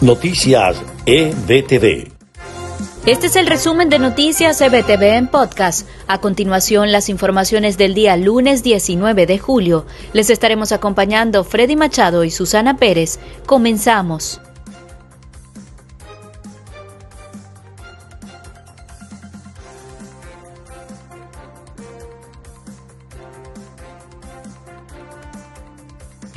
Noticias EBTV. Este es el resumen de Noticias EBTV en podcast. A continuación, las informaciones del día lunes 19 de julio. Les estaremos acompañando Freddy Machado y Susana Pérez. Comenzamos.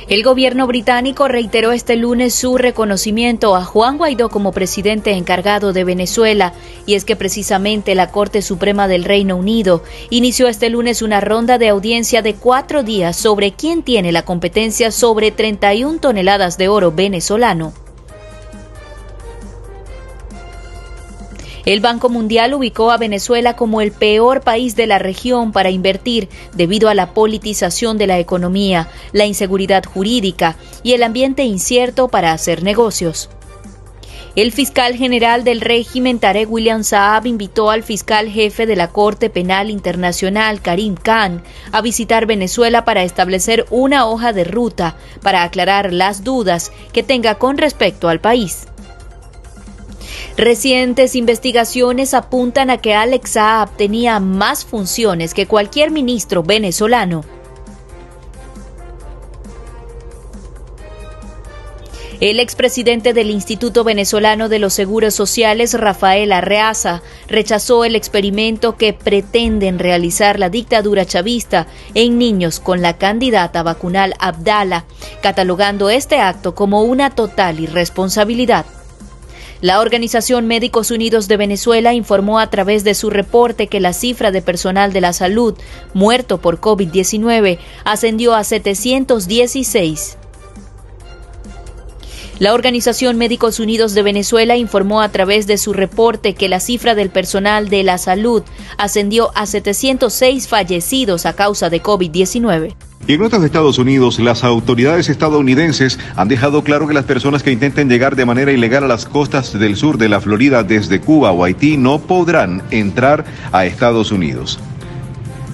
El gobierno británico reiteró este lunes su reconocimiento a Juan Guaidó como presidente encargado de Venezuela, y es que precisamente la Corte Suprema del Reino Unido inició este lunes una ronda de audiencia de cuatro días sobre quién tiene la competencia sobre 31 toneladas de oro venezolano. El Banco Mundial ubicó a Venezuela como el peor país de la región para invertir debido a la politización de la economía, la inseguridad jurídica y el ambiente incierto para hacer negocios. El fiscal general del régimen Tarek William Saab invitó al fiscal jefe de la Corte Penal Internacional Karim Khan a visitar Venezuela para establecer una hoja de ruta para aclarar las dudas que tenga con respecto al país. Recientes investigaciones apuntan a que Alex Saab tenía más funciones que cualquier ministro venezolano. El expresidente del Instituto Venezolano de los Seguros Sociales, Rafael Arreaza, rechazó el experimento que pretenden realizar la dictadura chavista en niños con la candidata vacunal Abdala, catalogando este acto como una total irresponsabilidad. La Organización Médicos Unidos de Venezuela informó a través de su reporte que la cifra de personal de la salud muerto por COVID-19 ascendió a 716. La Organización Médicos Unidos de Venezuela informó a través de su reporte que la cifra del personal de la salud ascendió a 706 fallecidos a causa de COVID-19. Y en notas de Estados Unidos, las autoridades estadounidenses han dejado claro que las personas que intenten llegar de manera ilegal a las costas del sur de la Florida desde Cuba o Haití no podrán entrar a Estados Unidos.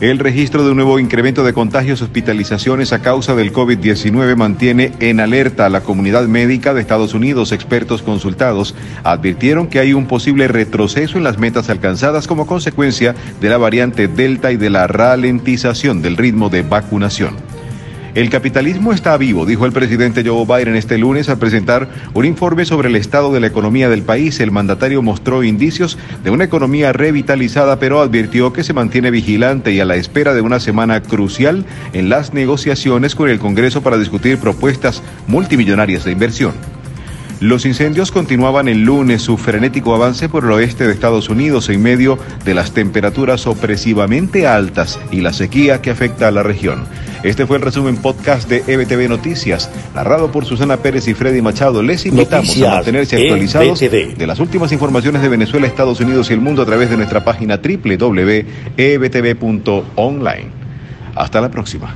El registro de un nuevo incremento de contagios y hospitalizaciones a causa del COVID-19 mantiene en alerta a la comunidad médica de Estados Unidos. Expertos consultados advirtieron que hay un posible retroceso en las metas alcanzadas como consecuencia de la variante Delta y de la ralentización del ritmo de vacunación. El capitalismo está vivo, dijo el presidente Joe Biden este lunes al presentar un informe sobre el estado de la economía del país. El mandatario mostró indicios de una economía revitalizada, pero advirtió que se mantiene vigilante y a la espera de una semana crucial en las negociaciones con el Congreso para discutir propuestas multimillonarias de inversión. Los incendios continuaban el lunes su frenético avance por el oeste de Estados Unidos en medio de las temperaturas opresivamente altas y la sequía que afecta a la región. Este fue el resumen podcast de EBTV Noticias, narrado por Susana Pérez y Freddy Machado. Les invitamos a mantenerse actualizados de las últimas informaciones de Venezuela, Estados Unidos y el mundo a través de nuestra página www.ebtv.online. Hasta la próxima.